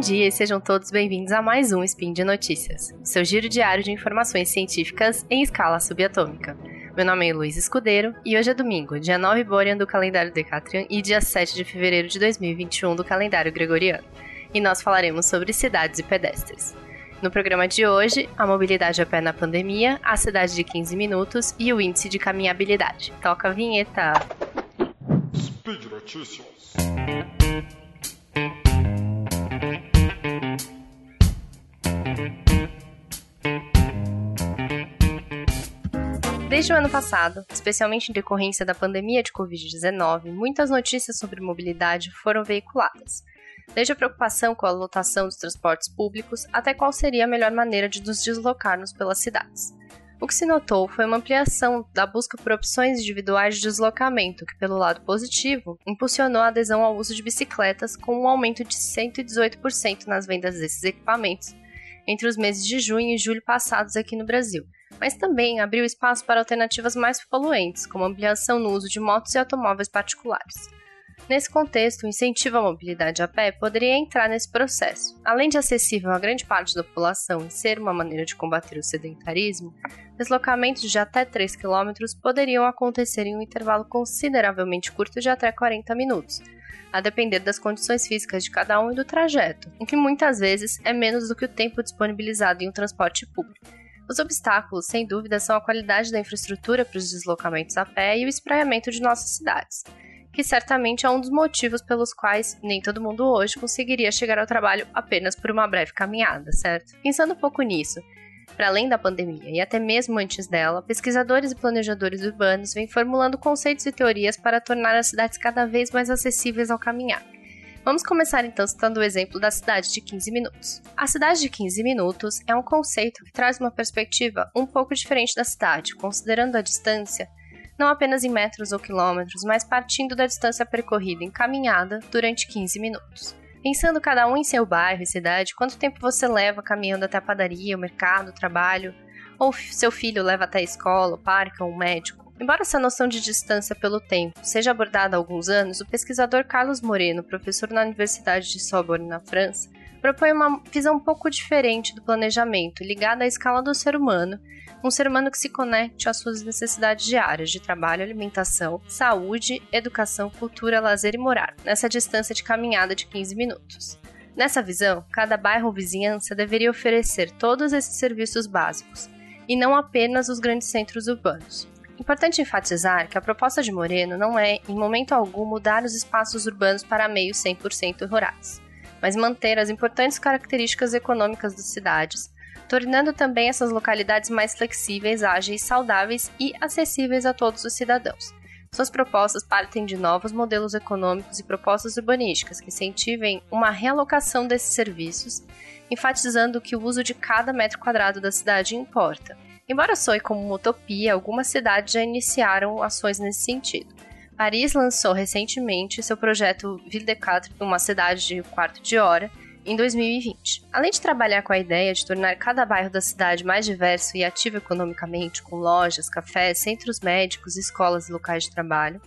dia e sejam todos bem-vindos a mais um Spin de Notícias, seu giro diário de informações científicas em escala subatômica. Meu nome é Luiz Escudeiro e hoje é domingo, dia 9 Borean do calendário Decatrian e dia 7 de fevereiro de 2021 do calendário Gregoriano. E nós falaremos sobre cidades e pedestres. No programa de hoje, a mobilidade a pé na pandemia, a cidade de 15 minutos e o índice de caminhabilidade. Toca a vinheta. Speed Notícias. Desde o ano passado, especialmente em decorrência da pandemia de Covid-19, muitas notícias sobre mobilidade foram veiculadas. Desde a preocupação com a lotação dos transportes públicos até qual seria a melhor maneira de nos deslocarmos pelas cidades. O que se notou foi uma ampliação da busca por opções individuais de deslocamento, que, pelo lado positivo, impulsionou a adesão ao uso de bicicletas, com um aumento de 118% nas vendas desses equipamentos entre os meses de junho e julho passados aqui no Brasil, mas também abriu espaço para alternativas mais poluentes, como ampliação no uso de motos e automóveis particulares. Nesse contexto, o incentivo à mobilidade a pé poderia entrar nesse processo. Além de acessível a grande parte da população e ser uma maneira de combater o sedentarismo, deslocamentos de até 3 km poderiam acontecer em um intervalo consideravelmente curto de até 40 minutos, a depender das condições físicas de cada um e do trajeto, em que muitas vezes é menos do que o tempo disponibilizado em um transporte público. Os obstáculos, sem dúvida, são a qualidade da infraestrutura para os deslocamentos a pé e o espraiamento de nossas cidades, que certamente é um dos motivos pelos quais nem todo mundo hoje conseguiria chegar ao trabalho apenas por uma breve caminhada, certo? Pensando um pouco nisso, para além da pandemia e até mesmo antes dela, pesquisadores e planejadores urbanos vêm formulando conceitos e teorias para tornar as cidades cada vez mais acessíveis ao caminhar. Vamos começar então citando o exemplo da cidade de 15 minutos. A cidade de 15 minutos é um conceito que traz uma perspectiva um pouco diferente da cidade, considerando a distância não apenas em metros ou quilômetros, mas partindo da distância percorrida em caminhada durante 15 minutos. Pensando cada um em seu bairro e cidade, quanto tempo você leva caminhando até a padaria, o mercado, o trabalho, ou seu filho leva até a escola, o parque ou o médico? Embora essa noção de distância pelo tempo seja abordada há alguns anos, o pesquisador Carlos Moreno, professor na Universidade de Sorbonne, na França, propõe uma visão um pouco diferente do planejamento, ligada à escala do ser humano, um ser humano que se conecte às suas necessidades diárias de trabalho, alimentação, saúde, educação, cultura, lazer e morar, nessa distância de caminhada de 15 minutos. Nessa visão, cada bairro ou vizinhança deveria oferecer todos esses serviços básicos, e não apenas os grandes centros urbanos. Importante enfatizar que a proposta de Moreno não é, em momento algum, mudar os espaços urbanos para meios 100% rurais, mas manter as importantes características econômicas das cidades, tornando também essas localidades mais flexíveis, ágeis, saudáveis e acessíveis a todos os cidadãos. Suas propostas partem de novos modelos econômicos e propostas urbanísticas que incentivem uma realocação desses serviços, enfatizando que o uso de cada metro quadrado da cidade importa Embora soe como uma utopia, algumas cidades já iniciaram ações nesse sentido. Paris lançou recentemente seu projeto Ville de Quatre, uma cidade de quarto de hora, em 2020. Além de trabalhar com a ideia de tornar cada bairro da cidade mais diverso e ativo economicamente, com lojas, cafés, centros médicos, escolas e locais de trabalho,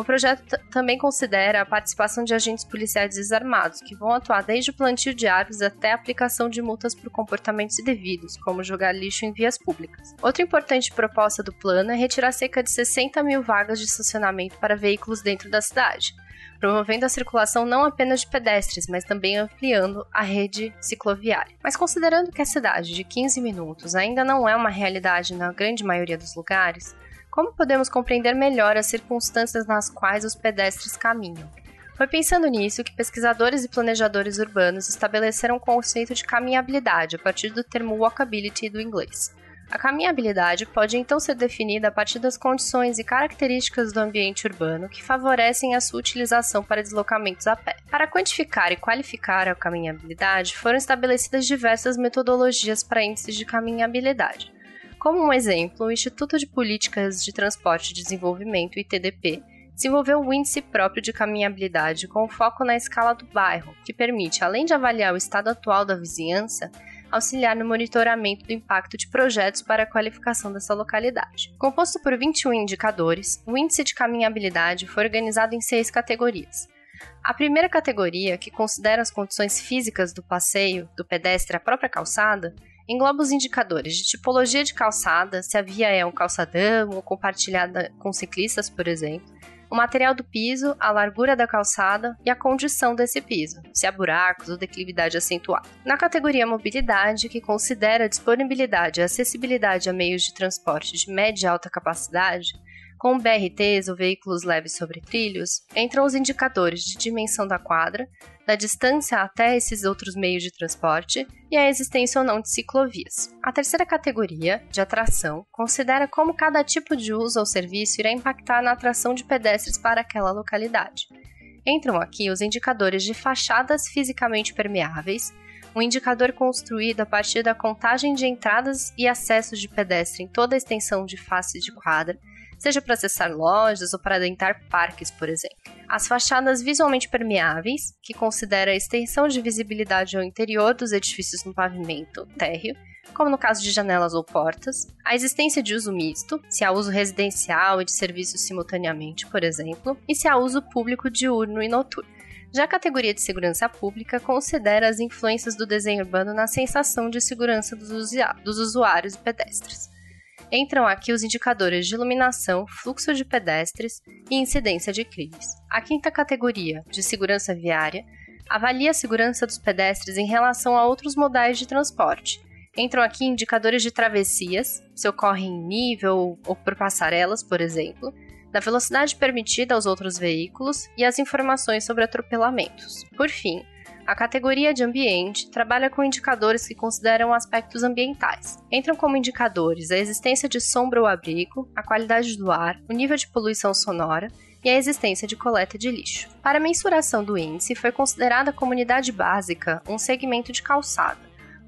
o projeto também considera a participação de agentes policiais desarmados, que vão atuar desde o plantio de árvores até a aplicação de multas por comportamentos indevidos, como jogar lixo em vias públicas. Outra importante proposta do plano é retirar cerca de 60 mil vagas de estacionamento para veículos dentro da cidade, promovendo a circulação não apenas de pedestres, mas também ampliando a rede cicloviária. Mas considerando que a cidade de 15 minutos ainda não é uma realidade na grande maioria dos lugares, como podemos compreender melhor as circunstâncias nas quais os pedestres caminham? Foi pensando nisso que pesquisadores e planejadores urbanos estabeleceram o conceito de caminhabilidade a partir do termo walkability do inglês. A caminhabilidade pode então ser definida a partir das condições e características do ambiente urbano que favorecem a sua utilização para deslocamentos a pé. Para quantificar e qualificar a caminhabilidade, foram estabelecidas diversas metodologias para índices de caminhabilidade. Como um exemplo, o Instituto de Políticas de Transporte e Desenvolvimento, ITDP, desenvolveu um índice próprio de caminhabilidade com foco na escala do bairro, que permite, além de avaliar o estado atual da vizinhança, auxiliar no monitoramento do impacto de projetos para a qualificação dessa localidade. Composto por 21 indicadores, o índice de caminhabilidade foi organizado em seis categorias. A primeira categoria, que considera as condições físicas do passeio do pedestre à própria calçada, engloba os indicadores de tipologia de calçada, se a via é um calçadão ou compartilhada com ciclistas, por exemplo, o material do piso, a largura da calçada e a condição desse piso, se há buracos ou declividade acentuada. Na categoria mobilidade, que considera a disponibilidade e acessibilidade a meios de transporte de média e alta capacidade, com BRTs ou veículos leves sobre trilhos, entram os indicadores de dimensão da quadra, da distância até esses outros meios de transporte e a existência ou não de ciclovias. A terceira categoria, de atração, considera como cada tipo de uso ou serviço irá impactar na atração de pedestres para aquela localidade. Entram aqui os indicadores de fachadas fisicamente permeáveis, um indicador construído a partir da contagem de entradas e acessos de pedestre em toda a extensão de face de quadra, seja para acessar lojas ou para adentrar parques, por exemplo. As fachadas visualmente permeáveis, que considera a extensão de visibilidade ao interior dos edifícios no pavimento térreo, como no caso de janelas ou portas, a existência de uso misto, se há uso residencial e de serviços simultaneamente, por exemplo, e se há uso público diurno e noturno. Já a categoria de segurança pública considera as influências do desenho urbano na sensação de segurança dos usuários e pedestres. Entram aqui os indicadores de iluminação, fluxo de pedestres e incidência de crimes. A quinta categoria, de segurança viária, avalia a segurança dos pedestres em relação a outros modais de transporte. Entram aqui indicadores de travessias, se ocorrem em nível ou por passarelas, por exemplo, da velocidade permitida aos outros veículos e as informações sobre atropelamentos. Por fim, a categoria de ambiente trabalha com indicadores que consideram aspectos ambientais. Entram como indicadores a existência de sombra ou abrigo, a qualidade do ar, o nível de poluição sonora e a existência de coleta de lixo. Para a mensuração do índice, foi considerada a comunidade básica um segmento de calçada,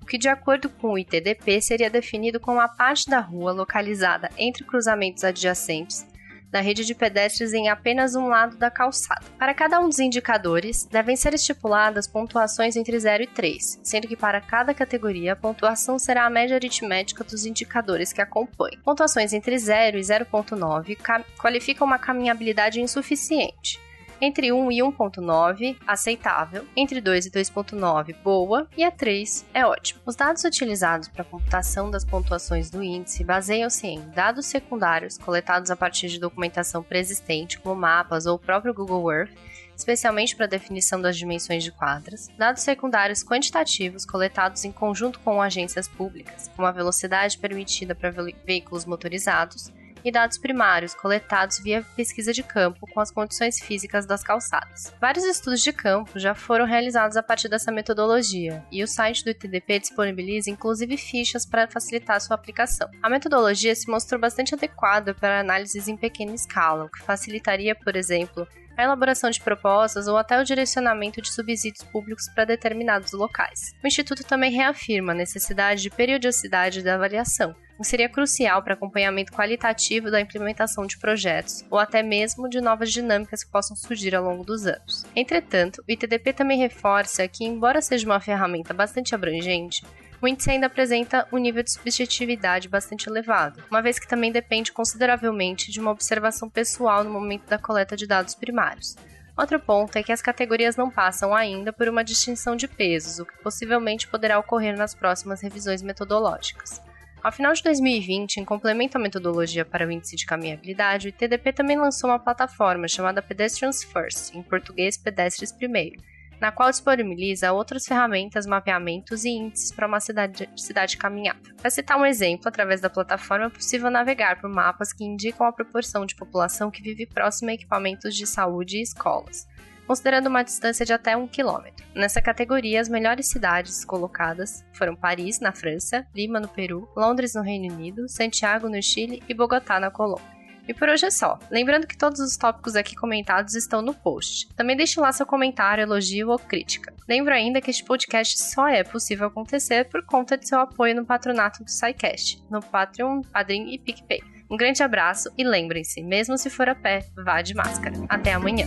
o que, de acordo com o ITDP, seria definido como a parte da rua localizada entre cruzamentos adjacentes da rede de pedestres em apenas um lado da calçada. Para cada um dos indicadores, devem ser estipuladas pontuações entre 0 e 3, sendo que para cada categoria a pontuação será a média aritmética dos indicadores que acompanham. Pontuações entre 0 e 0.9 qualificam uma caminhabilidade insuficiente entre 1 e 1.9, aceitável. Entre 2 e 2.9, boa. E a 3 é ótimo. Os dados utilizados para a computação das pontuações do índice baseiam-se em dados secundários coletados a partir de documentação preexistente, como mapas ou o próprio Google Earth, especialmente para a definição das dimensões de quadras, dados secundários quantitativos coletados em conjunto com agências públicas, como a velocidade permitida para veículos motorizados, e dados primários coletados via pesquisa de campo com as condições físicas das calçadas. Vários estudos de campo já foram realizados a partir dessa metodologia, e o site do ITDP disponibiliza inclusive fichas para facilitar sua aplicação. A metodologia se mostrou bastante adequada para análises em pequena escala, o que facilitaria, por exemplo, a elaboração de propostas ou até o direcionamento de subsídios públicos para determinados locais. O Instituto também reafirma a necessidade de periodicidade da avaliação, o que seria crucial para acompanhamento qualitativo da implementação de projetos ou até mesmo de novas dinâmicas que possam surgir ao longo dos anos. Entretanto, o ITDP também reforça que, embora seja uma ferramenta bastante abrangente, o índice ainda apresenta um nível de subjetividade bastante elevado, uma vez que também depende consideravelmente de uma observação pessoal no momento da coleta de dados primários. Outro ponto é que as categorias não passam ainda por uma distinção de pesos, o que possivelmente poderá ocorrer nas próximas revisões metodológicas. Ao final de 2020, em complemento à metodologia para o índice de caminhabilidade, o ITDP também lançou uma plataforma chamada Pedestrians First, em português Pedestres Primeiro, na qual disponibiliza outras ferramentas, mapeamentos e índices para uma cidade, cidade caminhada. Para citar um exemplo, através da plataforma é possível navegar por mapas que indicam a proporção de população que vive próxima a equipamentos de saúde e escolas, considerando uma distância de até um quilômetro. Nessa categoria, as melhores cidades colocadas foram Paris, na França, Lima, no Peru, Londres, no Reino Unido, Santiago, no Chile e Bogotá, na Colômbia. E por hoje é só. Lembrando que todos os tópicos aqui comentados estão no post. Também deixe lá seu comentário, elogio ou crítica. Lembro ainda que este podcast só é possível acontecer por conta de seu apoio no patronato do SciCast, no Patreon, Padrim e PicPay. Um grande abraço e lembrem-se, mesmo se for a pé, vá de máscara. Até amanhã!